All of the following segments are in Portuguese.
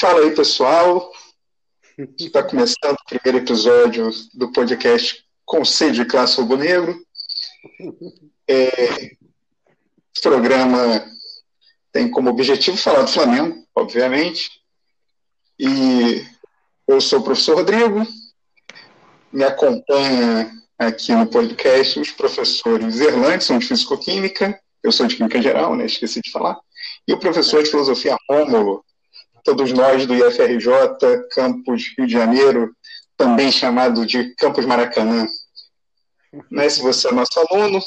Fala aí, pessoal. Está começando o primeiro episódio do podcast Conselho de Classe Rubro Negro. É, o programa tem como objetivo falar do Flamengo, obviamente. E eu sou o professor Rodrigo. Me acompanha aqui no podcast os professores Erlandson, de Físico-Química. Eu sou de Química Geral, né? Esqueci de falar. E o professor de Filosofia Rômulo, todos nós do IFRJ, Campus Rio de Janeiro, também chamado de Campus Maracanã. Né, se você é nosso aluno,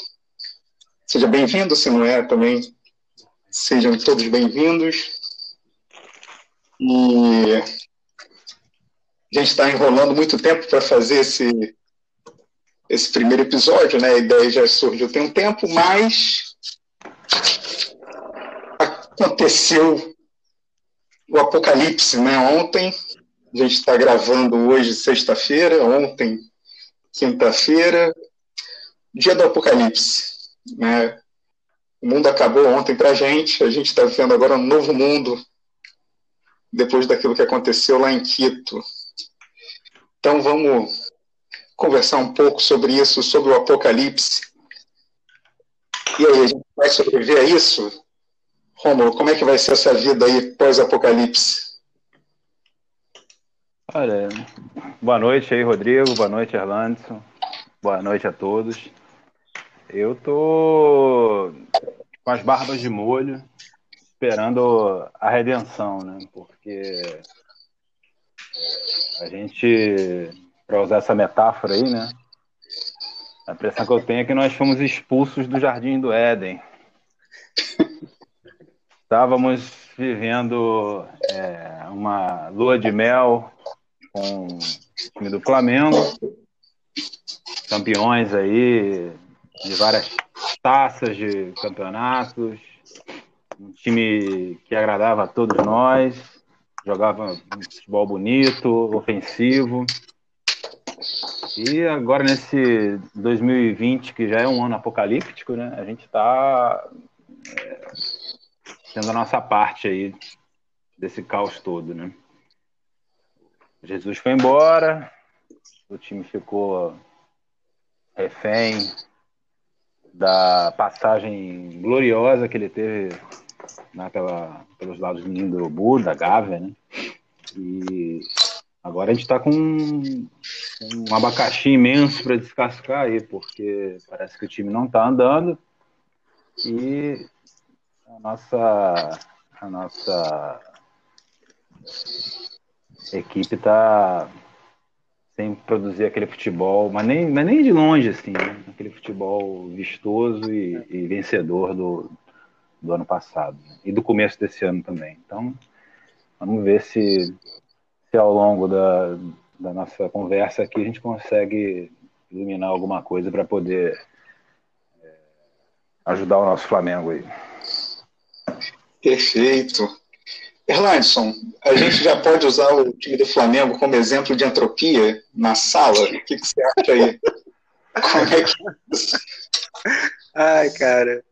seja bem-vindo, se não é também, sejam todos bem-vindos. E a gente está enrolando muito tempo para fazer esse, esse primeiro episódio, né? A ideia já surgiu tem um tempo, mas aconteceu o apocalipse, né? Ontem, a gente está gravando hoje, sexta-feira, ontem, quinta-feira, dia do apocalipse, né? O mundo acabou ontem para a gente, a gente está vivendo agora um novo mundo depois daquilo que aconteceu lá em Quito. Então vamos conversar um pouco sobre isso, sobre o apocalipse. E aí, a gente vai sobreviver a isso? Romulo, como é que vai ser essa vida aí pós-apocalipse? Olha, boa noite aí, Rodrigo, boa noite, Erlandson, boa noite a todos. Eu tô com as barbas de molho, esperando a redenção, né? Porque a gente, para usar essa metáfora aí, né? A impressão que eu tenho é que nós fomos expulsos do Jardim do Éden. Estávamos vivendo é, uma lua de mel com o time do Flamengo, campeões aí de várias taças de campeonatos, um time que agradava a todos nós, jogava um futebol bonito, ofensivo. E agora nesse 2020, que já é um ano apocalíptico, né? A gente está é, tendo a nossa parte aí desse caos todo, né? Jesus foi embora, o time ficou refém da passagem gloriosa que ele teve naquela, pelos lados do Ninho do Urubu, da Gávea, né? E agora a gente está com um, um abacaxi imenso para descascar aí, porque parece que o time não está andando e a nossa, a nossa equipe está sem produzir aquele futebol, mas nem, mas nem de longe, assim, né? aquele futebol vistoso e, e, vencedor do, do ano passado né? e do começo desse ano também. Então, vamos ver se, se ao longo da, da nossa conversa aqui a gente consegue iluminar alguma coisa para poder é, ajudar o nosso Flamengo aí. Perfeito. Erlandson, a gente já pode usar o time do Flamengo como exemplo de entropia na sala? O que, que você acha aí? Como é que... Ai, cara,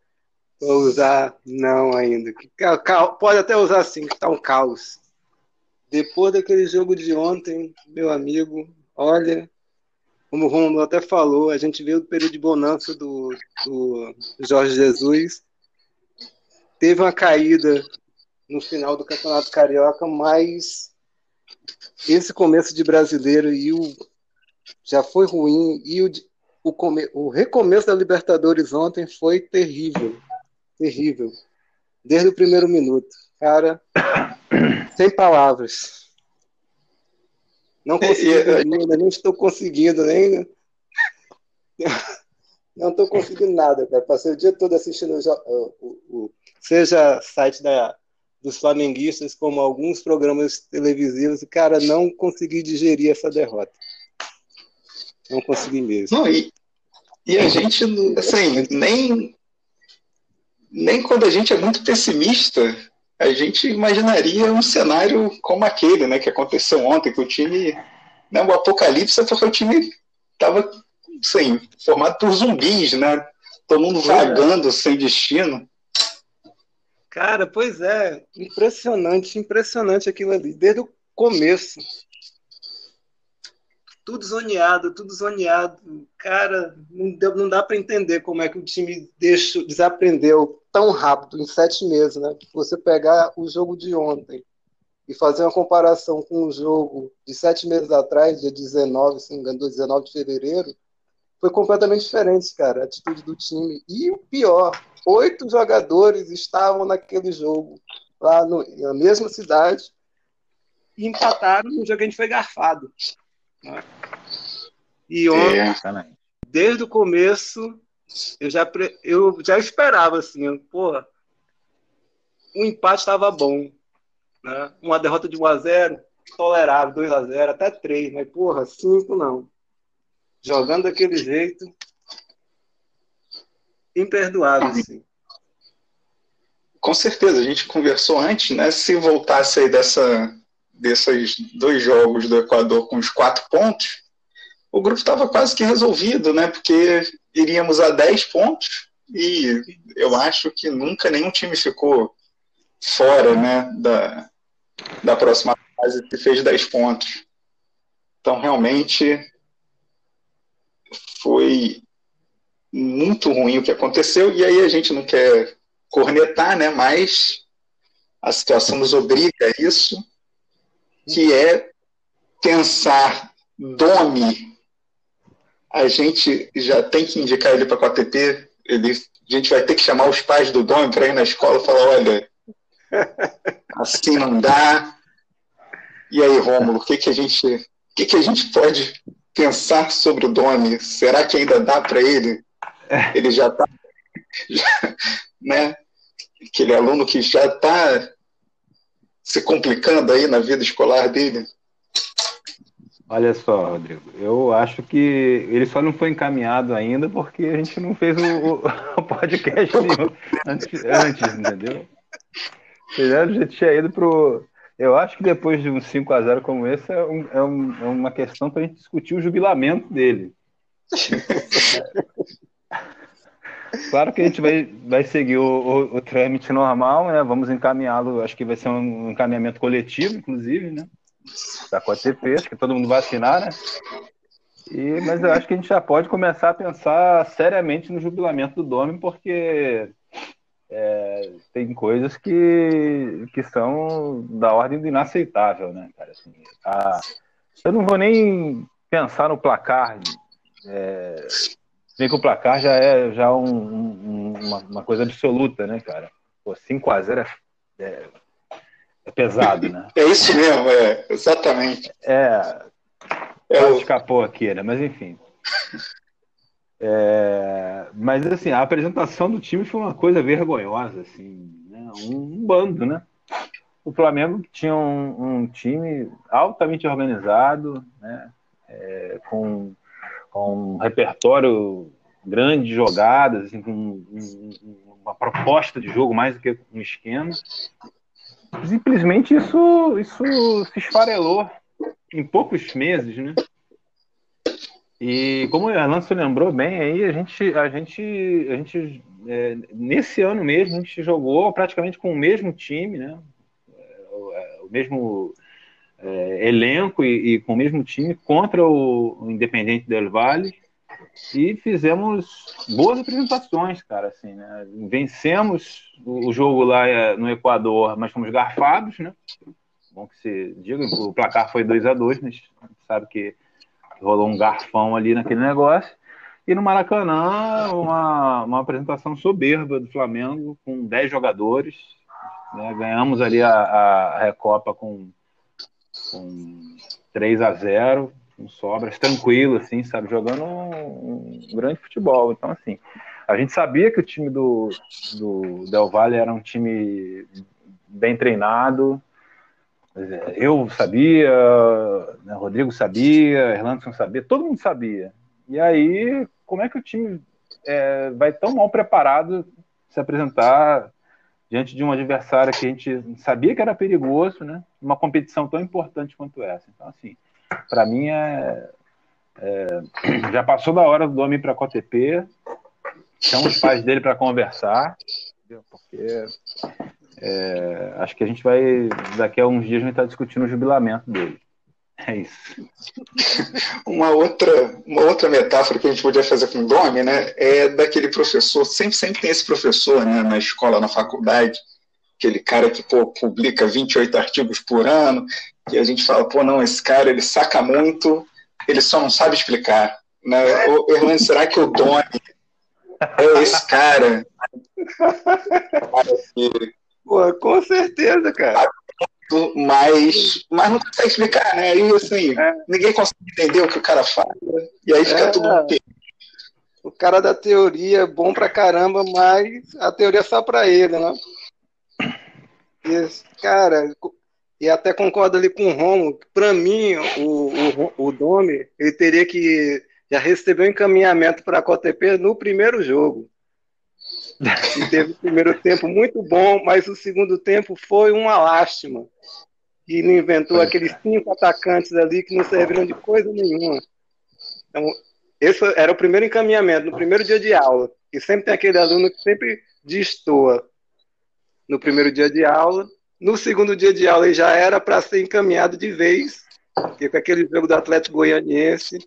vou usar não ainda. Pode até usar sim, que tá um caos. Depois daquele jogo de ontem, meu amigo, olha, como o Romulo até falou, a gente veio do período de bonança do, do Jorge Jesus. Teve uma caída no final do Campeonato Carioca, mas esse começo de brasileiro e o já foi ruim e o, o, come, o recomeço da Libertadores ontem foi terrível, terrível, desde o primeiro minuto, cara, sem palavras. Não consegui ainda, nem estou conseguindo, nem não estou conseguindo nada, cara. Passei o dia todo assistindo o, o, o seja site da, dos flamenguistas, como alguns programas televisivos, e, cara, não consegui digerir essa derrota. Não consegui mesmo. Não, e, e a gente, assim, nem, nem quando a gente é muito pessimista, a gente imaginaria um cenário como aquele, né, que aconteceu ontem, que o time, né, o apocalipse, porque o time estava, assim, formado por zumbis, né, Todo mundo vagando é. sem destino. Cara, pois é, impressionante, impressionante aquilo ali, desde o começo. Tudo zoneado, tudo zoneado. Cara, não, deu, não dá para entender como é que o time deixou, desaprendeu tão rápido, em sete meses, né? Você pegar o jogo de ontem e fazer uma comparação com o jogo de sete meses atrás, dia 19, se não engano, 19 de fevereiro, foi completamente diferente, cara, a atitude do time. E o pior, oito jogadores estavam naquele jogo, lá no, na mesma cidade, e empataram no jogo que a gente foi garfado. Né? E ontem, é. desde o começo, eu já, eu já esperava, assim, porra, o empate estava bom. Né? Uma derrota de 1x0, tolerável, 2x0, até 3, mas, porra, 5 não. Jogando daquele jeito, imperdoável, assim. Com certeza, a gente conversou antes, né? Se voltasse aí dessa, desses dois jogos do Equador com os quatro pontos, o grupo estava quase que resolvido, né? Porque iríamos a 10 pontos e eu acho que nunca nenhum time ficou fora, né? Da, da próxima fase que fez 10 pontos. Então, realmente foi muito ruim o que aconteceu, e aí a gente não quer cornetar, né? Mas a situação nos obriga a isso, que é pensar Domi. A gente já tem que indicar ele para a ATP. Ele, a gente vai ter que chamar os pais do Domi para ir na escola e falar: olha, assim não dá. E aí, Rômulo, o que, que a gente, o que, que a gente pode pensar sobre o Domi? Será que ainda dá para ele? Ele já está né? Aquele aluno que já está se complicando aí na vida escolar dele. Olha só, Rodrigo, eu acho que ele só não foi encaminhado ainda porque a gente não fez o, o podcast antes, antes, entendeu? A gente tinha ido pro. Eu acho que depois de um 5 a 0 como esse, é, um, é, um, é uma questão para a gente discutir o jubilamento dele. Claro que a gente vai, vai seguir o, o, o trâmite normal, né? Vamos encaminhá-lo, acho que vai ser um encaminhamento coletivo, inclusive, né? Da COTP, acho que todo mundo vai assinar, né? E, mas eu acho que a gente já pode começar a pensar seriamente no jubilamento do Domi, porque é, tem coisas que, que são da ordem do inaceitável, né, cara? Assim, a, eu não vou nem pensar no placar é, Vem que o placar já é já um, um, uma, uma, coisa absoluta, né, cara? Pô, 5x0 é, é, é, pesado, né? É isso mesmo, é, exatamente. É. é o... escapou aqui, né? Mas enfim. É, mas assim, a apresentação do time foi uma coisa vergonhosa, assim, né? um, um bando, né? O Flamengo tinha um, um time altamente organizado, né? É, com com um repertório grande de jogadas, assim, com um, uma proposta de jogo mais do que um esquema. Simplesmente isso, isso se esfarelou em poucos meses, né? E como o Erlandson lembrou bem, aí a gente, a gente, a gente é, nesse ano mesmo, a gente jogou praticamente com o mesmo time, né? O, é, o mesmo é, elenco e, e, com o mesmo time contra o, o Independente del Valle e fizemos boas apresentações, cara, assim, né? Vencemos o jogo lá é, no Equador, mas fomos garfados, né? Bom que se diga, o placar foi 2 a 2 mas sabe que rolou um garfão ali naquele negócio. E no Maracanã, uma, uma apresentação soberba do Flamengo, com 10 jogadores. Né? Ganhamos ali a, a Recopa com com 3 a 0 com sobras, tranquilo, assim, sabe? Jogando um, um, grande futebol. Então, assim, a gente sabia que o time do, do Del Valle era um time bem treinado. Eu sabia, né, Rodrigo sabia, Erlandson sabia, todo mundo sabia. E aí, como é que o time é, vai tão mal preparado se apresentar diante de um adversário que a gente sabia que era perigoso, né? Uma competição tão importante quanto essa. Então, assim, para mim é, é, já passou da hora do homem para a COTP. chama os pais dele para conversar, porque é, acho que a gente vai, daqui a uns dias, a gente estar tá discutindo o jubilamento dele. É isso. Uma outra, uma outra metáfora que a gente podia fazer com o Domi, né, é daquele professor, sempre, sempre tem esse professor, né, na escola, na faculdade, aquele cara que, pô, publica 28 artigos por ano, e a gente fala, pô, não, esse cara, ele saca muito, ele só não sabe explicar, né, o, Erlan, será que o Domi é esse cara? Pô, com certeza, cara mas, mas não consegue explicar, né? Aí assim, é. ninguém consegue entender o que o cara fala, e aí fica é. tudo O cara da teoria é bom pra caramba, mas a teoria é só pra ele, né? E, cara, e até concordo ali com o Romo, pra mim, o, o, o Domi, ele teria que já receber um encaminhamento para a COTP no primeiro jogo. E teve o primeiro tempo muito bom, mas o segundo tempo foi uma lástima. E não inventou aqueles cinco atacantes ali que não serviram de coisa nenhuma. Então, esse era o primeiro encaminhamento, no primeiro dia de aula. E sempre tem aquele aluno que sempre destoa no primeiro dia de aula. No segundo dia de aula ele já era para ser encaminhado de vez, porque com aquele jogo do Atlético Goianiense,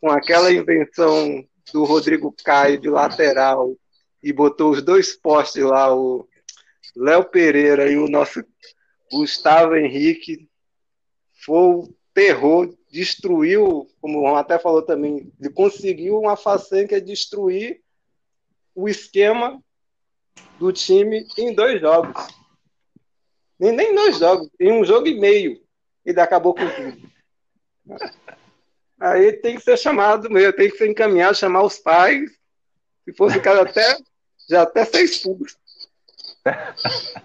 com aquela invenção do Rodrigo Caio de lateral e botou os dois postes lá, o Léo Pereira e o nosso Gustavo Henrique. Foi o terror, destruiu, como o Ron até falou também, ele conseguiu uma façanha que é destruir o esquema do time em dois jogos. Nem, nem dois jogos, em um jogo e meio. Ele acabou com tudo. Aí tem que ser chamado mesmo, tem que ser encaminhado, chamar os pais. Se fosse o cara até já até fez expulso.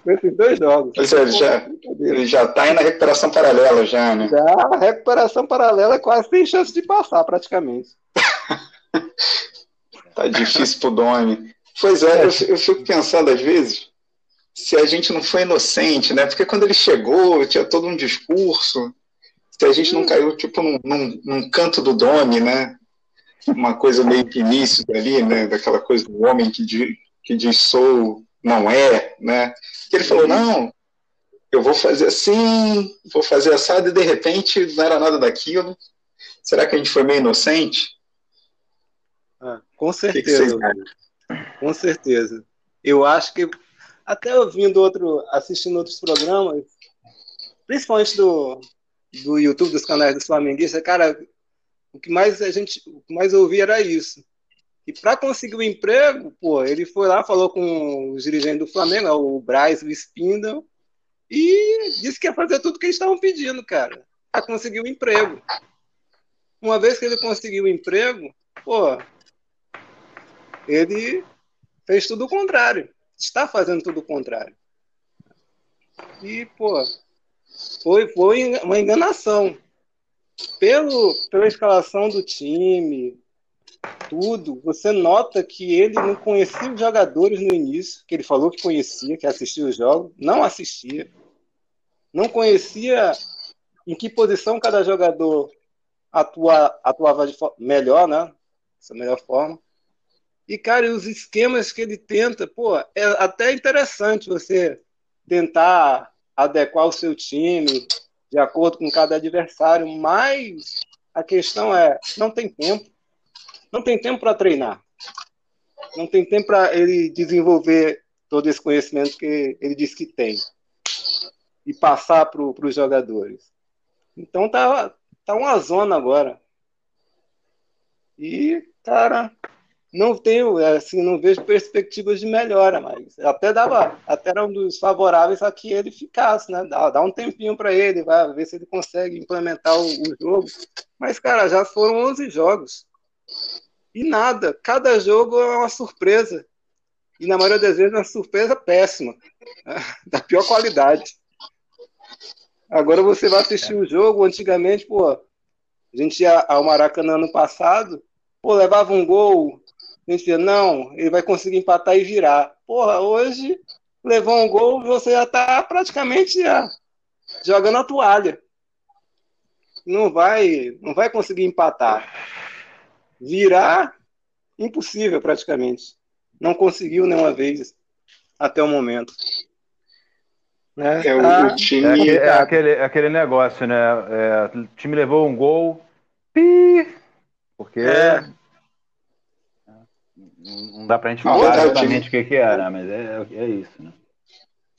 Nesses dois jogos. Ou seja, já, ele já está aí na recuperação paralela, já, né? Já, a recuperação paralela quase tem chance de passar, praticamente. tá difícil pro Domi. Pois é, eu, eu fico pensando às vezes se a gente não foi inocente, né? Porque quando ele chegou, tinha todo um discurso. Se a gente não caiu, tipo, num, num, num canto do Domi, né? Uma coisa meio início ali, né? Daquela coisa do homem que, que diz sou, não é, né? Que ele falou, não, eu vou fazer assim, vou fazer assado, e de repente não era nada daquilo. Será que a gente foi meio inocente? Ah, com certeza. Que que com certeza. Eu acho que, até ouvindo outro, assistindo outros programas, principalmente do, do YouTube, dos canais dos flamenguistas, cara, o que mais a gente, o que mais eu ouvi era isso. E para conseguir o emprego, pô, ele foi lá, falou com os dirigentes do Flamengo, o Braz, o Spindle, e disse que ia fazer tudo que eles estavam pedindo, cara, para conseguir o emprego. Uma vez que ele conseguiu o emprego, pô, ele fez tudo o contrário. Está fazendo tudo o contrário. E, pô, foi, foi uma enganação. Pelo, pela escalação do time, tudo, você nota que ele não conhecia os jogadores no início, que ele falou que conhecia, que assistia os jogos, não assistia. Não conhecia em que posição cada jogador atua, atuava de melhor, né? Essa melhor forma. E, cara, os esquemas que ele tenta, pô, é até interessante você tentar adequar o seu time de acordo com cada adversário, mas a questão é, não tem tempo não tem tempo para treinar. Não tem tempo para ele desenvolver todo esse conhecimento que ele disse que tem e passar para os jogadores. Então tá, tá uma zona agora. E, cara, não tenho, assim, não vejo perspectivas de melhora, mas até dava, até era um dos favoráveis a que ele ficasse, né? Dá, dá um tempinho para ele, vai ver se ele consegue implementar o, o, jogo. Mas, cara, já foram 11 jogos. E nada. Cada jogo é uma surpresa. E na maioria das vezes é uma surpresa péssima. Da pior qualidade. Agora você vai assistir o jogo, antigamente, pô, a gente ia ao Maracanã ano passado, pô, levava um gol, gente dizia, não, ele vai conseguir empatar e virar. Porra, hoje levou um gol, você já tá praticamente já, jogando a toalha. Não vai, não vai conseguir empatar virar impossível praticamente. Não conseguiu nenhuma vez até o momento. Né? É, o, ah, time... é, é, aquele, é aquele negócio, né? É, o time levou um gol, pi, porque é. Não dá pra gente falar exatamente o que, que era, mas é, é isso, né?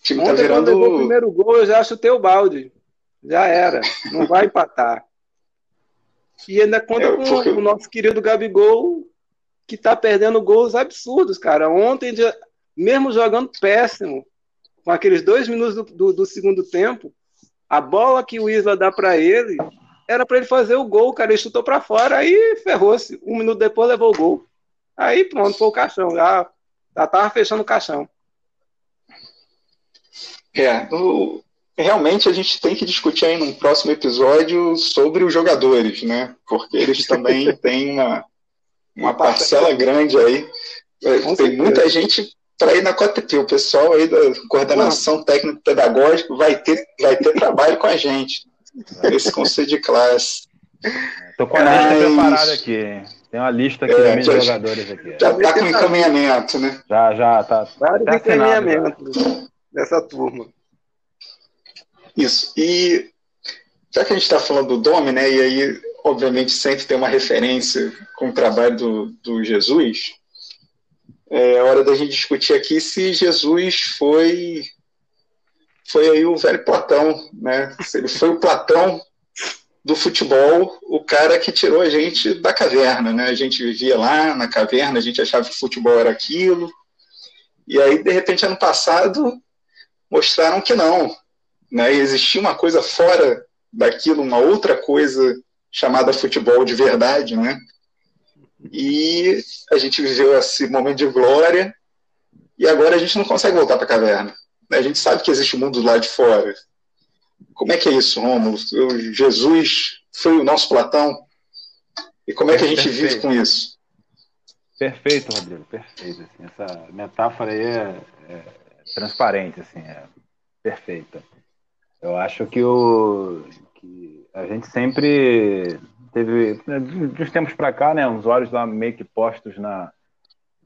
O time tá virando... quando levou o primeiro gol, eu já chutei o balde. Já era. Não vai empatar. E ainda conta é, porque... com o nosso querido Gabigol, que tá perdendo gols absurdos, cara. Ontem, mesmo jogando péssimo, com aqueles dois minutos do, do, do segundo tempo, a bola que o Isla dá para ele era para ele fazer o gol, cara. Ele chutou para fora, aí ferrou-se. Um minuto depois levou o gol. Aí pronto, foi o caixão. Já, já tava fechando o caixão. É, o, realmente a gente tem que discutir aí num próximo episódio sobre os jogadores, né? Porque eles também têm uma, uma parcela grande aí. É, Com tem certeza. muita gente para ir na COTP. O pessoal aí da coordenação técnico pedagógico vai ter, vai ter trabalho com a gente nesse conselho de classe. Estou com a lista preparada aqui. Tem uma lista aqui é, de já, jogadores aqui. Já está com encaminhamento, né? Já, já, tá. Vários tá encaminhamentos dessa turma. Isso. E já que a gente está falando do Dome, né? E aí, obviamente, sempre tem uma referência com o trabalho do, do Jesus. É hora da gente discutir aqui se Jesus foi foi aí o velho Platão, né? Se ele foi o Platão do futebol, o cara que tirou a gente da caverna, né? A gente vivia lá na caverna, a gente achava que futebol era aquilo. E aí, de repente, ano passado, mostraram que não, né? E existia uma coisa fora daquilo, uma outra coisa chamada futebol de verdade, né? E a gente viveu esse momento de glória e agora a gente não consegue voltar para a caverna. Né? A gente sabe que existe o mundo lá de fora. Como é que é isso, Rômulo? Jesus foi o nosso Platão? E como é que a gente perfeito. vive com isso? Perfeito, Rodrigo, perfeito. Assim, essa metáfora aí é, é transparente, assim, é perfeita. Eu acho que, o, que a gente sempre teve, de uns tempos para cá, né, uns olhos lá meio que postos na,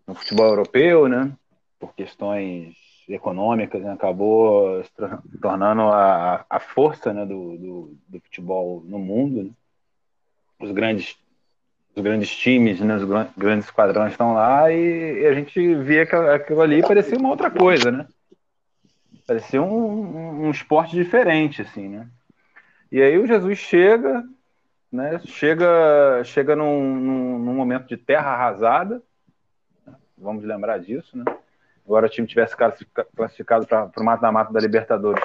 no futebol europeu, né, por questões econômicas, né, acabou se tornando a, a força né, do, do, do futebol no mundo. Né. Os grandes os grandes times, né, os grandes esquadrões estão lá e, e a gente via que aquilo ali parecia uma outra coisa, né? Parecia um, um, esporte diferente, assim, né? E aí o Jesus chega, né? Chega, chega num, num, num momento de terra arrasada, vamos lembrar disso, né? Agora o time tivesse classificado para o mata-mata da Libertadores,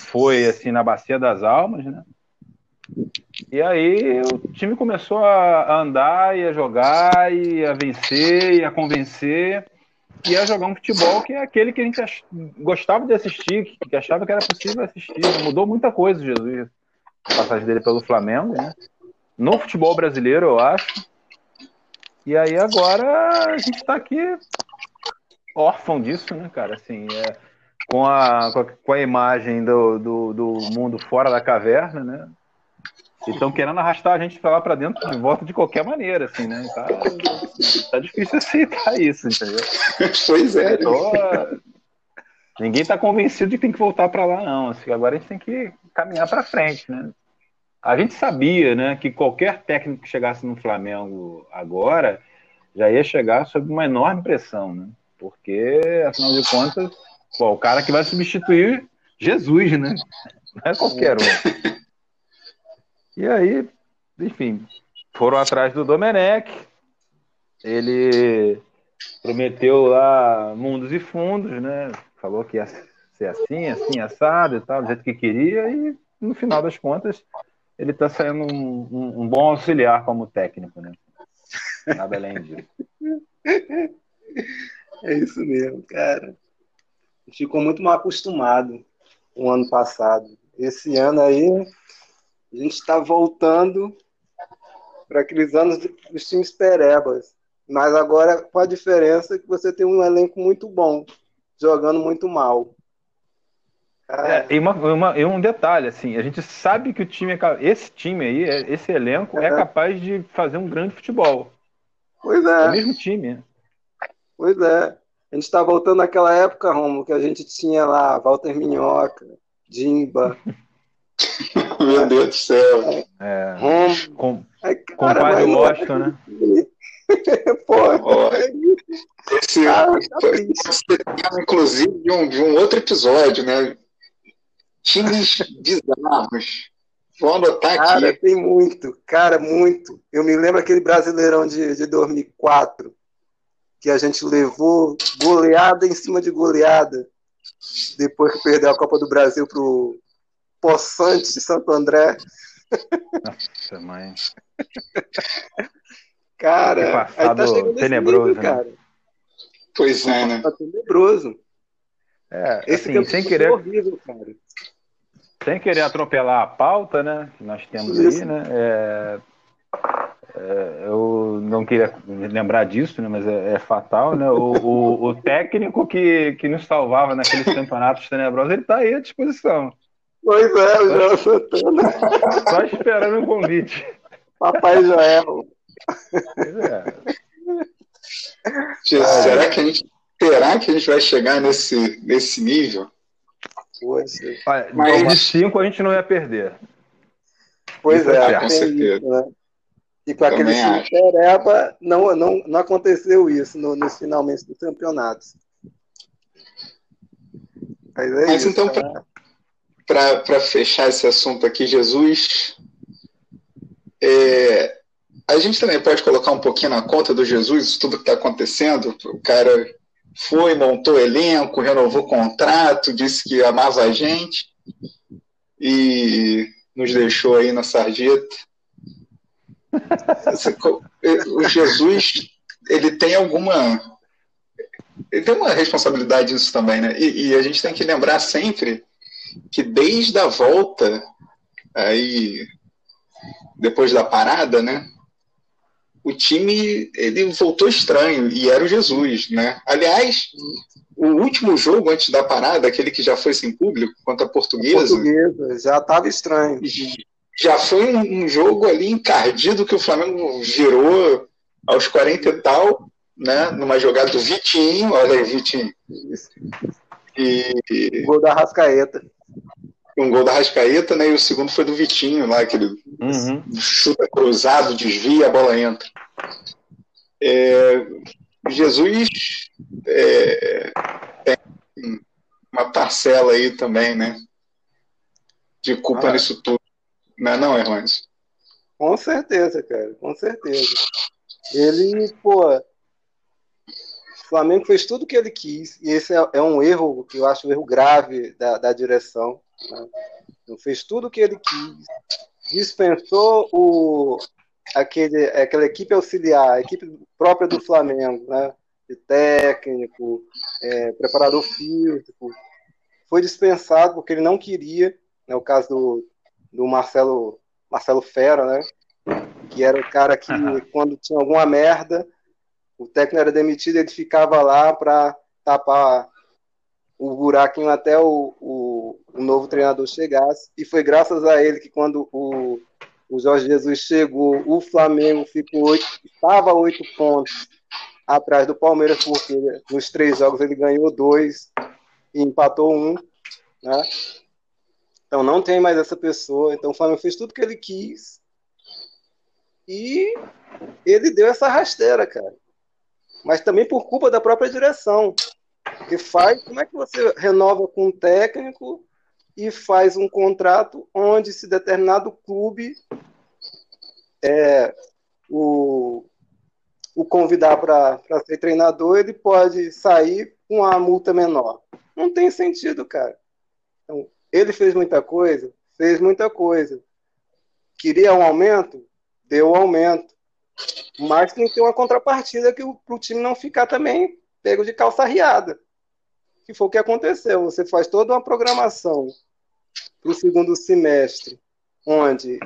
foi assim na bacia das almas, né? E aí o time começou a andar e a jogar e a vencer e a convencer e a jogar um futebol que é aquele que a gente ach... gostava de assistir, que achava que era possível assistir. Mudou muita coisa, Jesus, a passagem dele pelo Flamengo, né? No futebol brasileiro, eu acho. E aí agora a gente está aqui órfão disso, né, cara? Assim, é, com, a, com a imagem do, do, do mundo fora da caverna, né? E estão querendo arrastar a gente para lá para dentro de volta de qualquer maneira, assim, né? Tá, tá difícil aceitar isso, entendeu? Pois é. Tô... Ninguém está convencido de que tem que voltar para lá, não. Assim, agora a gente tem que caminhar para frente, né? A gente sabia, né, que qualquer técnico que chegasse no Flamengo agora já ia chegar sob uma enorme pressão, né? Porque, afinal de contas, pô, o cara que vai substituir Jesus, né? Não é qualquer um. E aí, enfim, foram atrás do Domenech. Ele prometeu lá mundos e fundos, né? Falou que ia ser assim, assim, assado e tal, do jeito que queria, e no final das contas ele está saindo um, um, um, bom auxiliar como técnico, né? Nada além disso. É isso mesmo, cara. Ficou muito mal acostumado o ano passado. Esse ano aí a gente está voltando para aqueles anos dos times perebas. Mas agora com a diferença que você tem um elenco muito bom, jogando muito mal. É, e, uma, uma, e, um detalhe, assim, a gente sabe que o time, é, esse time aí, é, esse elenco é. é capaz de fazer um grande futebol. Pois é. É o mesmo time. Pois é. A gente está voltando naquela época, Romo, que a gente tinha lá Walter Minhoca, Dimba. Meu Deus do céu. É, Romo. com, Ai, com cara, pai do mas- Washington, né? Pô, Ó, Esse cara, tá ser tema, inclusive, de um, de um outro episódio, né? Times bizarros. Vou anotar Cara, aqui. tem muito, cara, muito. Eu me lembro aquele Brasileirão de, de 2004, que a gente levou goleada em cima de goleada, depois que perdeu a Copa do Brasil pro Poçante de Santo André. Nossa, mãe. Cara, Que passado aí tá tenebroso, nível, né? cara. Pois é, né? Tá tenebroso. É, Esse assim, sem foi querer, horrível, cara. sem querer atropelar a pauta, né? Que nós temos Isso. aí, né? É, eu não queria lembrar disso, né? Mas é, é fatal, né? O, o, o técnico que, que nos salvava naqueles campeonatos tenebrosos, ele está aí à disposição. Pois é, o João Santana, Só esperando um convite. Papai Joel. Pois é. Gente, Será que a gente será que a gente vai chegar nesse, nesse nível? Poxa. Olha, Mas- de cinco a gente não ia perder. Pois Isso é, é com certeza. isso, né? E com aquele time pereba, não, não, não aconteceu isso no, nos finalmente dos campeonatos. Mas é Mas isso, então, né? Para fechar esse assunto aqui, Jesus, é, a gente também pode colocar um pouquinho na conta do Jesus tudo que está acontecendo. O cara foi, montou elenco, renovou contrato, disse que amava a gente e nos deixou aí na sarjeta. Co- O Jesus, ele tem alguma. Ele tem uma responsabilidade nisso também, né? E, e a gente tem que lembrar sempre que desde a volta, aí depois da parada, né? O time ele voltou estranho e era o Jesus, né? Aliás, o último jogo antes da parada, aquele que já foi sem público contra a Portuguesa, Portuguesa, já estava estranho. Já foi um, um jogo ali encardido que o Flamengo virou aos 40 e tal, né? Numa jogada do Vitinho, olha aí, Vitinho. E, gol da Rascaeta. um gol da Rascaeta, né? E o segundo foi do Vitinho lá, aquele Uhum. chuta cruzado, desvia, a bola entra. É, Jesus é, tem uma parcela aí também, né? De culpa Ah. nisso tudo. Não é não, Erlânio? Com certeza, cara, com certeza. Ele, pô, o Flamengo fez tudo o que ele quis, e esse é, é um erro que eu acho um erro grave da, da direção. Né? Ele fez tudo o que ele quis, dispensou o, aquele, aquela equipe auxiliar, a equipe própria do Flamengo, né? de técnico, é, preparador físico, foi dispensado porque ele não queria, né? o caso do, do Marcelo Marcelo Fera, né? Que era o cara que, quando tinha alguma merda, o técnico era demitido, ele ficava lá para tapar o buraquinho até o, o, o, novo treinador chegasse. E foi graças a ele que, quando o, o Jorge Jesus chegou, o Flamengo ficou oito, estava oito pontos atrás do Palmeiras, porque nos três jogos ele ganhou dois e empatou um, né? Então não tem mais essa pessoa. Então o Flamengo fez tudo que ele quis. E ele deu essa rasteira, cara. Mas também por culpa da própria direção. Que faz, como é que você renova com um técnico e faz um contrato onde se determinado clube é, o, o convidar para ser treinador, ele pode sair com uma multa menor. Não tem sentido, cara. Ele fez muita coisa, fez muita coisa. Queria um aumento? Deu um aumento. Mas tem que ter uma contrapartida que para o time não ficar também pego de calça riada. Que foi o que aconteceu. Você faz toda uma programação para o segundo semestre, onde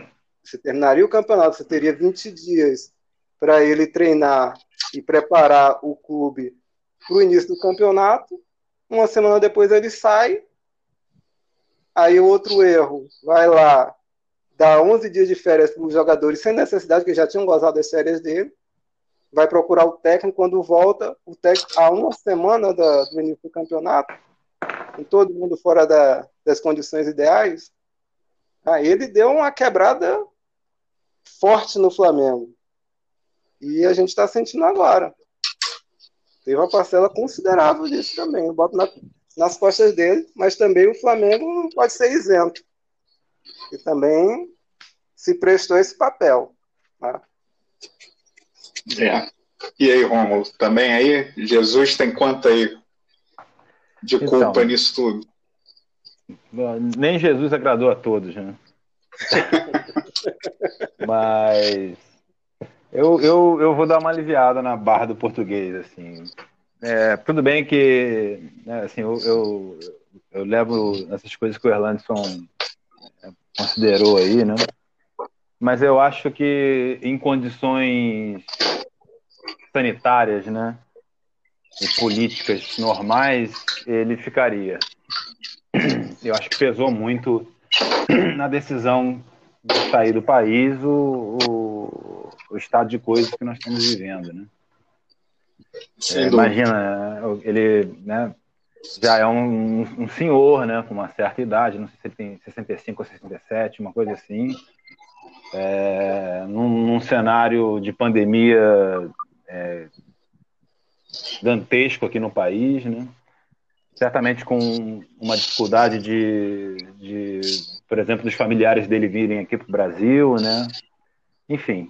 você terminaria o campeonato, você teria 20 dias para ele treinar e preparar o clube para o início do campeonato. Uma semana depois ele sai, Aí outro erro, vai lá, dá 11 dias de férias para os jogadores sem necessidade, que já tinham gozado das férias dele. vai procurar o técnico quando volta, o técnico, há uma semana da, do início do campeonato, com todo mundo fora da, das condições ideais, aí ele deu uma quebrada forte no Flamengo. E a gente está sentindo agora. Teve uma parcela considerável disso também. Eu boto na, nas costas dele, mas também o Flamengo não pode ser isento. E também se prestou esse papel. Tá? É. E aí, Rômulo, também aí? Jesus tem quanto aí de então, culpa então, nisso tudo? Nem Jesus agradou a todos, né? Mas eu, eu, eu vou dar uma aliviada na barra do português, assim. É, tudo bem que né, assim, eu, eu, eu, levo essas coisas que o Erlandson é, considerou aí, né? Mas eu acho que em condições sanitárias, né? E políticas normais, ele ficaria. Eu acho que pesou muito na decisão de sair do país o, o, o estado de coisas que nós estamos vivendo, né? É, imagina, ele né, já é um, um, senhor, né, com uma certa idade, não sei se ele tem 65 ou 67, uma coisa assim, é, num, num, cenário de pandemia é, gigantesco aqui no país, né? certamente com uma dificuldade de, de, por exemplo, dos familiares dele virem aqui para o Brasil, né? Enfim,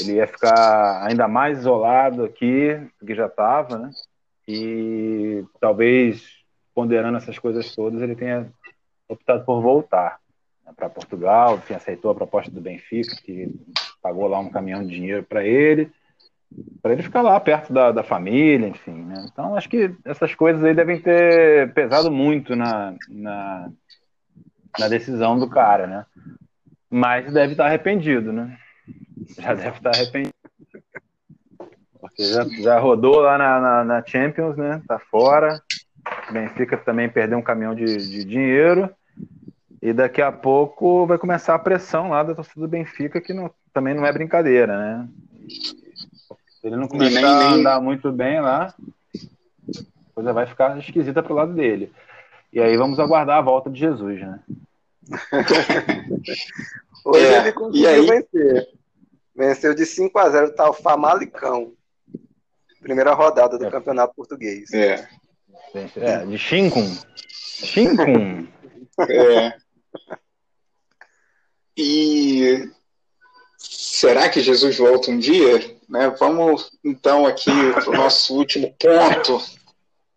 ele ia ficar ainda mais isolado aqui do que já estava, né? E talvez, ponderando essas coisas todas, ele tenha optado por voltar né, para Portugal, enfim, aceitou a proposta do Benfica, que pagou lá um caminhão de dinheiro para ele, para ele ficar lá perto da, da família, enfim. Né? Então, acho que essas coisas aí devem ter pesado muito na, na, na decisão do cara, né? Mas deve estar arrependido, né? Já deve estar arrependido. Porque já, já rodou lá na, na, na Champions, né? Tá fora. Benfica também perdeu um caminhão de, de dinheiro. E daqui a pouco vai começar a pressão lá da torcida do Benfica, que não, também não é brincadeira, né? Se ele não começar nem, a andar muito bem lá, a coisa vai ficar esquisita pro lado dele. E aí vamos aguardar a volta de Jesus, né? Hoje é, ele conseguiu vencer. Venceu de 5 a 0 tá o Famalicão. Primeira rodada do é. Campeonato Português. É. é de 5. 5. É. E será que Jesus volta um dia? Né? Vamos então aqui para o nosso último ponto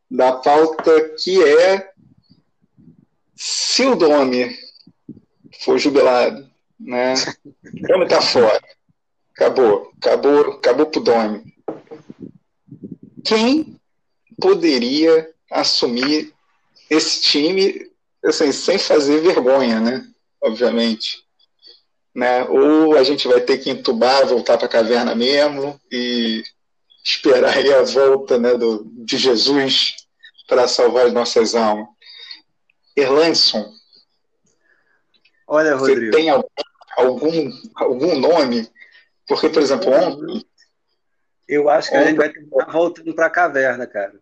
da pauta, que é se o Domi for jubilado, né? O Domi está fora. Acabou, acabou, acabou pro Domi. Quem poderia assumir esse time assim, sem fazer vergonha, né? Obviamente. Né? Ou a gente vai ter que entubar, voltar para a caverna mesmo e esperar aí a volta né, do, de Jesus para salvar as nossas almas. Erlandson, Olha, Rodrigo. Você tem algum, algum, algum nome porque, por exemplo, ontem. Eu acho que ontem... a gente vai estar voltando para a caverna, cara.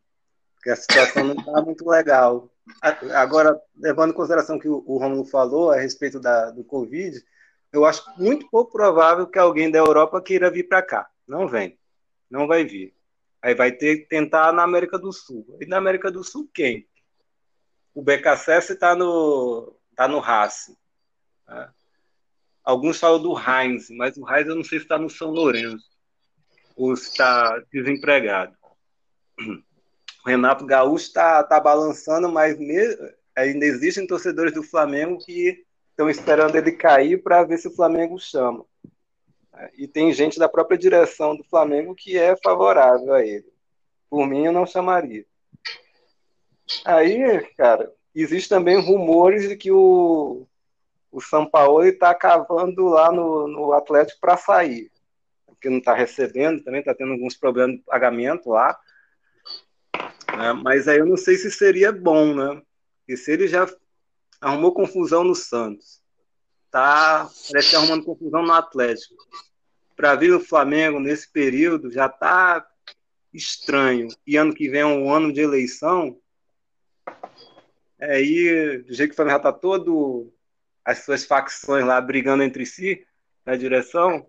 Porque a situação não está muito legal. Agora, levando em consideração que o Romulo falou a respeito da, do Covid, eu acho muito pouco provável que alguém da Europa queira vir para cá. Não vem. Não vai vir. Aí vai ter que tentar na América do Sul. E na América do Sul, quem? O BKSS está no, tá no. Né? Alguns falam do Heinz, mas o Heinz eu não sei se está no São Lourenço ou está desempregado. O Renato Gaúcho está tá balançando, mas ainda existem torcedores do Flamengo que estão esperando ele cair para ver se o Flamengo chama. E tem gente da própria direção do Flamengo que é favorável a ele. Por mim, eu não chamaria. Aí, cara, existem também rumores de que o, o São Paulo está cavando lá no, no Atlético para sair, porque não está recebendo, também está tendo alguns problemas de pagamento lá. Né? Mas aí eu não sei se seria bom, né? E se ele já arrumou confusão no Santos, tá parece que tá arrumando confusão no Atlético. para ver o Flamengo nesse período já tá estranho. E ano que vem é um ano de eleição. Aí, do jeito que o Flamengo já tá todo as suas facções lá brigando entre si na direção,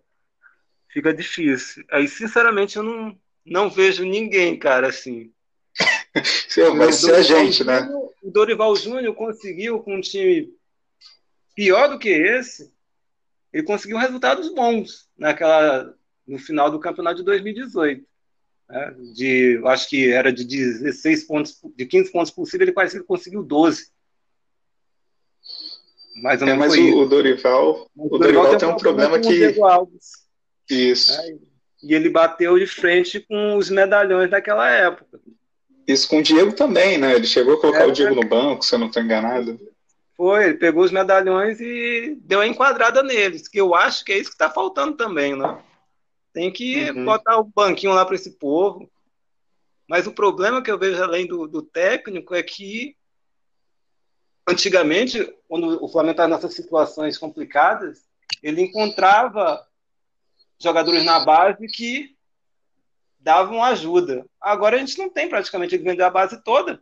fica difícil. Aí, sinceramente, eu não, não vejo ninguém, cara, assim. vai ser a gente, né? O Dorival Júnior conseguiu com um time pior do que esse, ele conseguiu resultados bons naquela no final do campeonato de 2018. Né? De, acho que era de 16 pontos, de 15 pontos possíveis, ele quase conseguiu 12. Mais ou é, mas o, o, Dorival, o, o Dorival, Dorival tem um problema, problema que isso. E ele bateu de frente com os medalhões daquela época. Isso com o Diego também, né? Ele chegou a colocar é, o Diego no banco, se eu não estou enganado. Foi, ele pegou os medalhões e deu a enquadrada neles, que eu acho que é isso que está faltando também, né? Tem que uhum. botar o banquinho lá para esse povo. Mas o problema que eu vejo além do, do técnico é que antigamente, quando o Flamengo estava nessas situações complicadas, ele encontrava jogadores na base que davam ajuda. Agora a gente não tem praticamente, ele vendeu a base toda.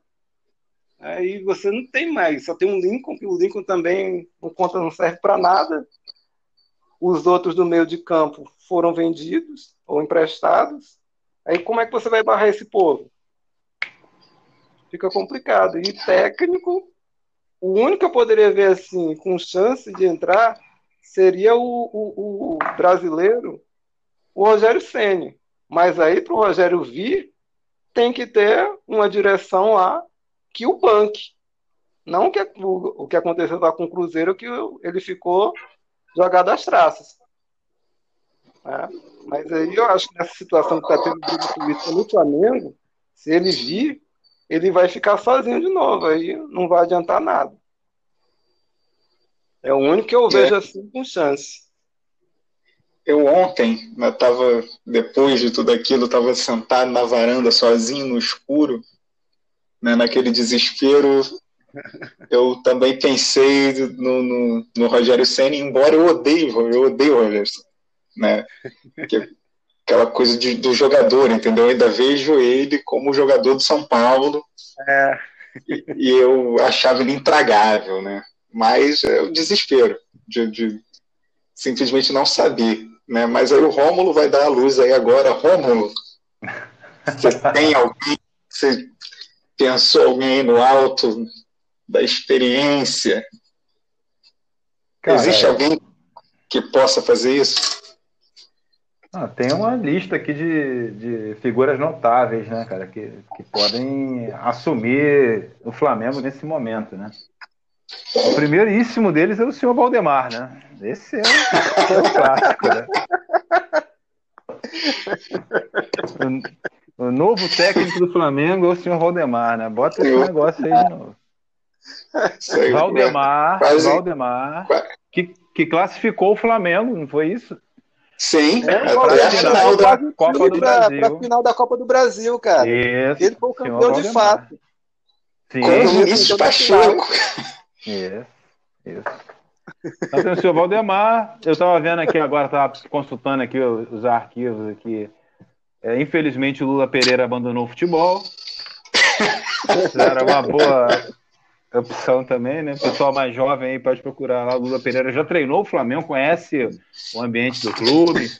Aí você não tem mais, só tem um Lincoln, que o Lincoln também não conta, não serve para nada. Os outros do meio de campo foram vendidos ou emprestados. Aí como é que você vai barrar esse povo? Fica complicado. E técnico, o único que eu poderia ver assim, com chance de entrar, seria o, o, o brasileiro, o Rogério Ceni. Mas aí, para o Rogério vir, tem que ter uma direção lá que o banque. Não que, o, o que aconteceu lá com o Cruzeiro, que ele ficou jogado às traças. É, mas aí eu acho que nessa situação que está tendo no Flamengo, se ele vir, ele vai ficar sozinho de novo. Aí não vai adiantar nada. É o único que eu é. vejo assim com chance eu ontem, eu tava, depois de tudo aquilo, estava sentado na varanda sozinho no escuro, né, naquele desespero. Eu também pensei no, no, no Rogério Senna, embora eu odeie, eu odeio o Rogério né? Que, aquela coisa de, do jogador, entendeu? Eu ainda vejo ele como jogador do São Paulo. É. E, e, eu achava ele intragável, né? Mas é o desespero de, de simplesmente não saber né? Mas aí o Rômulo vai dar a luz aí agora. Rômulo, você tem alguém, você pensou alguém no alto da experiência? Cara, Existe alguém que possa fazer isso? Ah, tem uma lista aqui de, de figuras notáveis, né, cara, que, que podem assumir o Flamengo nesse momento, né? O primeiríssimo deles é o senhor Valdemar, né? Esse é o, é o clássico, né? O, o, novo técnico do Flamengo é o senhor Valdemar, né? Bota esse negócio aí de novo. Aí, Valdemar, Valdemar. Que, que classificou o Flamengo, não foi isso? Sim, é, para a final da Copa do Brasil. Para a final da Copa do Brasil, cara. Isso, Ele foi o campeão de fato. Sim. Com o Vinícius Pacheco. Isso, isso. Então tem o senhor Valdemar, eu estava vendo aqui agora, estava consultando aqui os arquivos aqui. É, infelizmente o Lula Pereira abandonou o futebol. Era uma boa opção também, né? O pessoal mais jovem aí pode procurar lá. O Lula Pereira já treinou o Flamengo, conhece o ambiente do clube.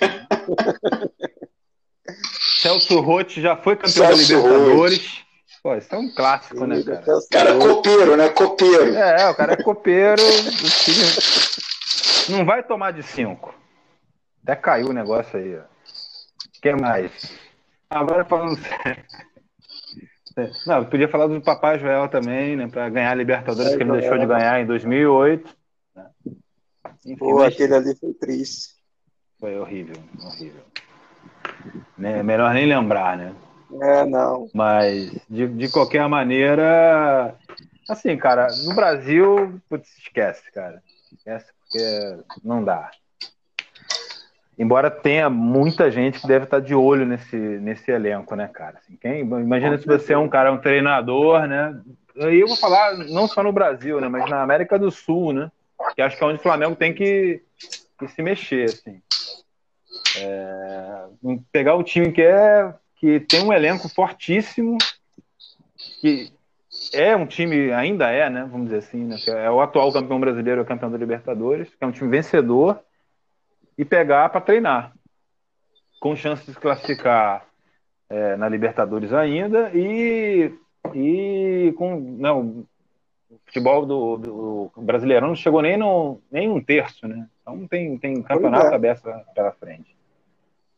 Celso Rotti já foi campeão Celso da Libertadores. Pô, isso é um clássico, né, cara? Cara, é copeiro, né? Copeiro. É, o cara é copeiro. Não vai tomar de cinco. Até caiu o negócio aí, ó. O que mais? Agora falando sério. Não, podia falar do Papai Joel também, né? Para ganhar a Libertadores, é, que ele é, deixou de ganhar em 2008. Né? Enfim, Pô, mas... aquele ali foi triste. Foi horrível, horrível. Né? Melhor nem lembrar, né? É, não. Mas, de, de qualquer maneira, assim, cara, no Brasil, putz, esquece, cara. Esquece porque não dá. Embora tenha muita gente que deve estar de olho nesse, nesse elenco, né, cara? Assim, quem, imagina se você é um cara, um treinador, né? Aí eu vou falar não só no Brasil, né, mas na América do Sul, né? Que acho que é onde o Flamengo tem que, que se mexer, assim. É, pegar um time que é que tem um elenco fortíssimo, que é um time, ainda é, né? Vamos dizer assim, né, é o atual campeão brasileiro, é o campeão da Libertadores, que é um time vencedor, e pegar para treinar, com chance de se classificar é, na Libertadores ainda e, e com não, o futebol do, do brasileirão não chegou nem, no, nem um terço, né? Então tem, tem campeonato é. aberto pela frente.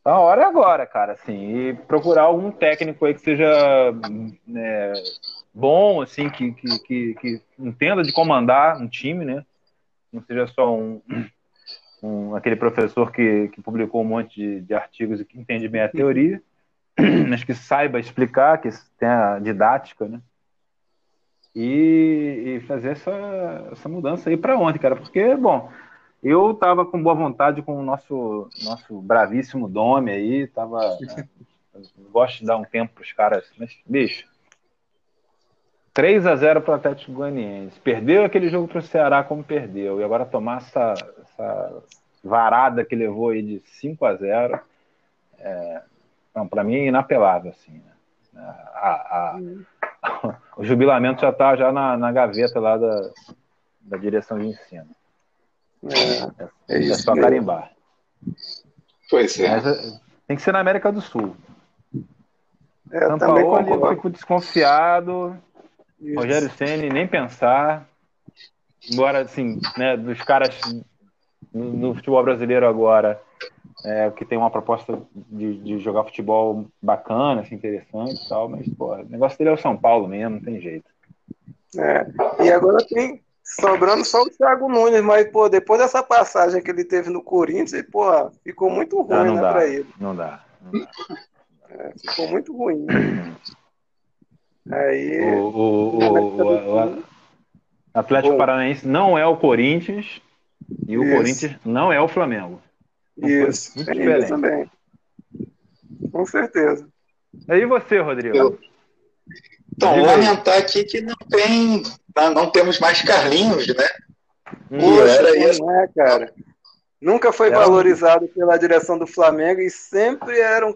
Então a hora é agora, cara, assim, e procurar algum técnico aí que seja né, bom, assim, que, que, que, que, entenda de comandar um time, né? Não seja só um, um aquele professor que, que publicou um monte de, de artigos e que entende bem a teoria, mas que saiba explicar, que tenha didática, né? E, e fazer essa, essa mudança aí para ontem, cara, porque, bom, eu tava com boa vontade com o nosso, nosso bravíssimo Dome aí, tava. Né, gosto de dar um tempo pros caras, mas, bicho, 3 a 0 para o Atlético Goianiense. Perdeu aquele jogo para o Ceará como perdeu. E agora tomar essa, essa varada que levou aí de 5 a 0 é, para mim é inapelável. Assim, né? a, a, o jubilamento já está já na, na, gaveta lá da, da direção de ensino. É, é, é só carimbar. Pois é. Mas, é, tem que ser na América do Sul. É, São Paulo eu fico desconfiado. Isso. Rogério Ceni nem pensar. Embora, assim, né, dos caras no, no futebol brasileiro agora, é, que tem uma proposta de, de, jogar futebol bacana, assim, interessante e tal, mas, pô, o negócio dele é o São Paulo mesmo, não tem jeito. É, e agora tem sobrando só o Thiago Nunes, mas, pô, depois dessa passagem que ele teve no Corinthians, pô, ficou muito ruim, não, não né, dá, pra ele. Não dá. Não dá. É, ficou muito ruim. Aí. O, o, o, o Atlético Paranaense não é o Corinthians e o Isso. Corinthians não é o Flamengo. Isso, tem isso também. Com certeza. E você, Rodrigo? Eu... Então, lamentar aqui que não tem. Não temos mais Carlinhos, né? Hum, era isso. Não é, cara. Nunca foi era valorizado pela direção do Flamengo e sempre era um,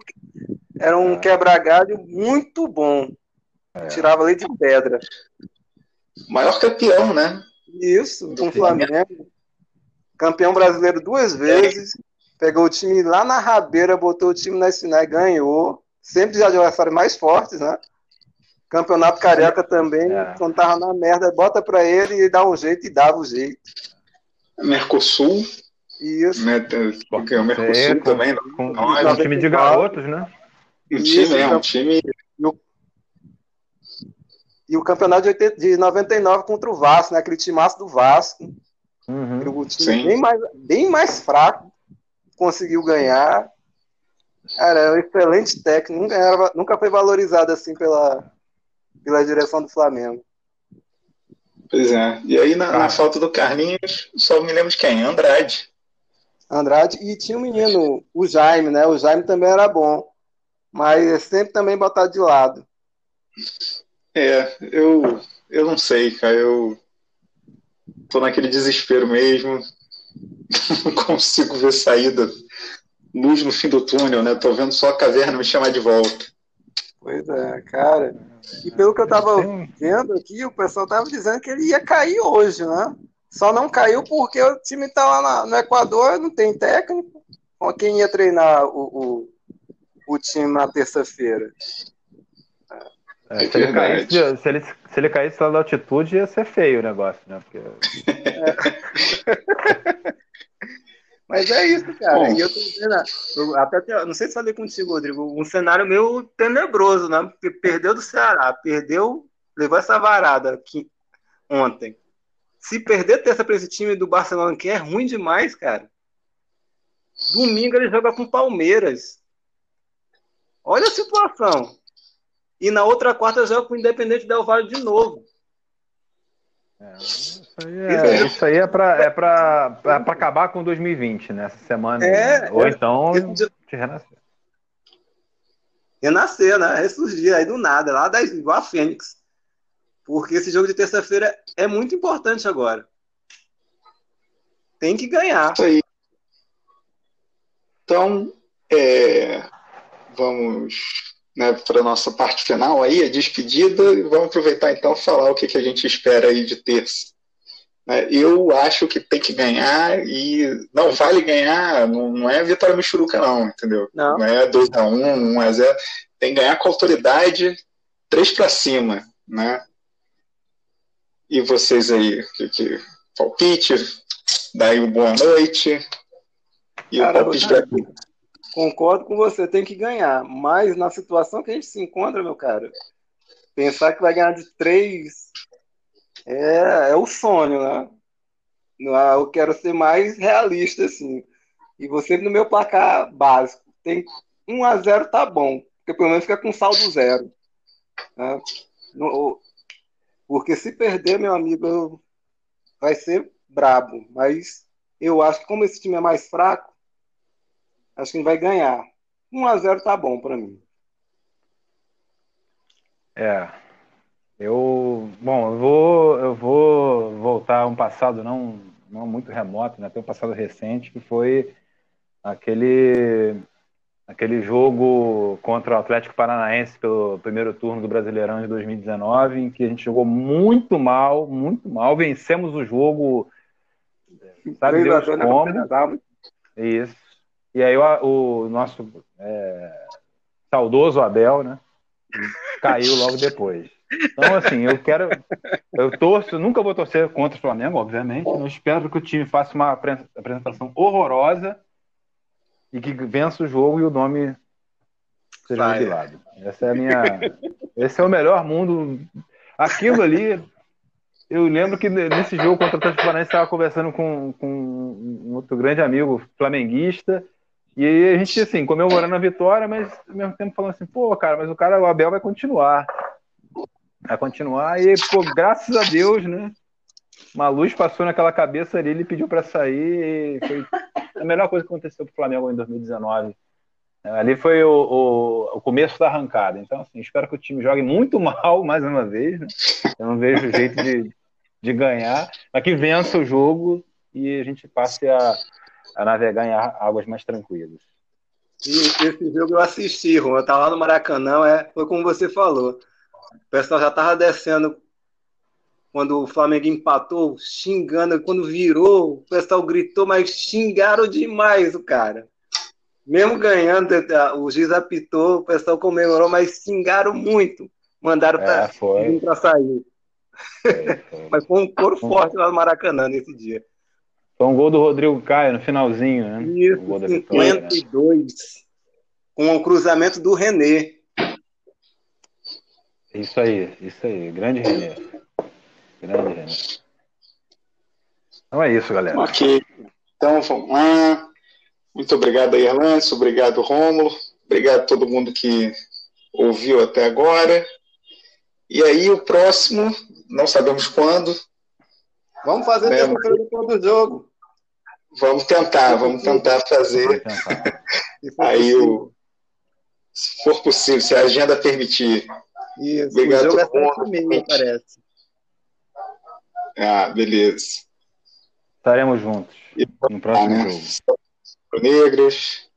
era um é. quebra-galho muito bom. É. Tirava leite de pedra. Maior campeão, né? Isso, com o Flamengo. Campeão brasileiro duas vezes. Pegou o time lá na rabeira, botou o time na final e ganhou. Sempre de adversários mais fortes, né? Campeonato Carioca também, é. quando tava na merda, bota pra ele e dá um jeito e dava o um jeito. Mercosul. Isso. Né? Porque o Mercosul é, também. Com, com, é um time de garotos, né? Um time, é, um time e o campeonato de, 80, de 99 contra o Vasco, né? Aquele timaço do Vasco. Uhum. O time bem mais, bem mais fraco conseguiu ganhar. Cara, é um excelente técnico. Nunca, era, nunca foi valorizado assim pela, pela direção do Flamengo. Pois é. E aí, na, na falta do Carlinhos, só me lembro de quem? Andrade. Andrade. E tinha um menino, o Jaime, né? O Jaime também era bom. Mas é sempre também botado de lado. É, eu, eu não sei, cara. Eu tô naquele desespero mesmo. Não consigo ver saída, luz no fim do túnel, né? Tô vendo só a caverna me chamar de volta. Pois é, cara. E pelo que eu tava vendo aqui, o pessoal tava dizendo que ele ia cair hoje, né? Só não caiu porque o time tá lá na, no Equador, não tem técnico. Quem ia treinar o, o, o time na terça-feira? É, se, ele caísse, se, ele, se ele caísse lá da altitude, ia ser feio o negócio, né? Porque... É. Mas é isso, cara. Bom. E eu tô dizendo, até não sei se falei contigo, Rodrigo, um cenário meio tenebroso, né? Porque perdeu do Ceará, perdeu, levou essa varada aqui ontem. Se perder terça para esse time do Barcelona, que é ruim demais, cara. Domingo ele joga com Palmeiras. Olha a situação. E na outra quarta joga com o Independente Del Valle de novo. É, isso aí é, isso aí é para é pra, é pra acabar com 2020, né? Essa semana. É, Ou é, então te renascer. Renascer, né? Ressurgir aí do nada, lá da, igual a Fênix. Porque esse jogo de terça-feira é muito importante agora. Tem que ganhar. Isso aí. Então, é, vamos né, para a nossa parte final aí, a despedida, e vamos aproveitar então falar o que, que a gente espera aí de terça. Né, eu acho que tem que ganhar e não vale ganhar, não, não é vitória michuruca não, entendeu? Não, não é 2x1, 1x0, tem que ganhar com autoridade, 3 para cima, né? E vocês aí, que, que palpite, daí um boa noite. E Cara, o palpite pra... Concordo com você, tem que ganhar. Mas na situação que a gente se encontra, meu cara, pensar que vai ganhar de três é, é o sonho, né? Eu quero ser mais realista, assim. E você no meu placar básico. Tem 1 a 0 tá bom. Porque pelo menos fica com saldo zero. Né? Porque se perder, meu amigo, vai ser brabo. Mas eu acho que como esse time é mais fraco, acho que vai ganhar. 1 a 0 tá bom para mim. É. Eu, bom, eu vou, eu vou voltar a um passado não, não muito remoto, né? Até um passado recente, que foi aquele aquele jogo contra o Atlético Paranaense pelo primeiro turno do Brasileirão de 2019, em que a gente jogou muito mal, muito mal, vencemos o jogo, sabe Deus como. Isso. E aí o, o nosso é, saudoso Abel, né, caiu logo depois. Então, assim, eu quero. Eu torço, nunca vou torcer contra o Flamengo, obviamente. Eu espero que o time faça uma apresentação horrorosa e que vença o jogo e o nome seja revelado. Essa é a minha. Esse é o melhor mundo. Aquilo ali. Eu lembro que nesse jogo contra o Atlético Paranaense estava conversando com, com um outro grande amigo flamenguista e aí a gente, assim, comemorando a vitória, mas ao mesmo tempo falando assim, pô, cara, mas o cara, o Abel vai continuar. Vai continuar e, pô, graças a Deus, né? Uma luz passou naquela cabeça ali, ele pediu para sair e foi a melhor coisa que aconteceu pro Flamengo em 2019. Ali foi o, o, o, começo da arrancada. Então, assim, espero que o time jogue muito mal mais uma vez. Né? Eu não vejo jeito de, de ganhar, mas que vença o jogo e a gente passe a, a navegar em águas mais tranquilas. E esse jogo eu assisti, Ron. Eu estava lá no Maracanã, é, foi como você falou. O pessoal já estava descendo quando o Flamengo empatou, xingando. Quando virou, o pessoal gritou, mas xingaram demais o cara. Mesmo ganhando, o juiz apitou, o pessoal comemorou, mas xingaram muito. Mandaram para é, sair. Foi, foi. mas foi um coro forte lá no Maracanã nesse dia. Foi um gol do Rodrigo Caio no finalzinho, né? Isso, 52. Né? Com o cruzamento do René. Isso aí, isso aí. Grande René. Grande René. Então é isso, galera. Ok. Então vamos lá. Muito obrigado aí, Erlance. Obrigado, Rômulo. Obrigado a todo mundo que ouviu até agora. E aí, o próximo, não sabemos quando. Vamos fazer né? depois do jogo. Vamos tentar, vamos tentar fazer. Tentar. Aí o. Se for possível, se a agenda permitir. Isso, Obrigado o jogo é parece. Ah, beleza. Estaremos juntos e, no próximo né? jogo. Rubro-Negras.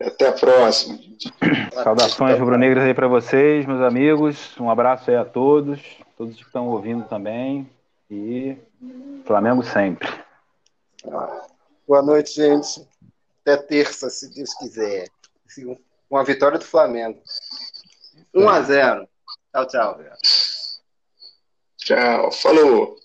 Até a próxima. Saudações rubro-negras aí para vocês, meus amigos. Um abraço aí a todos, todos que estão ouvindo também. E Flamengo sempre. Boa noite, gente. Até terça, se Deus quiser. Uma vitória do Flamengo. 1 a 0. Tchau, tchau. Tchau. Falou.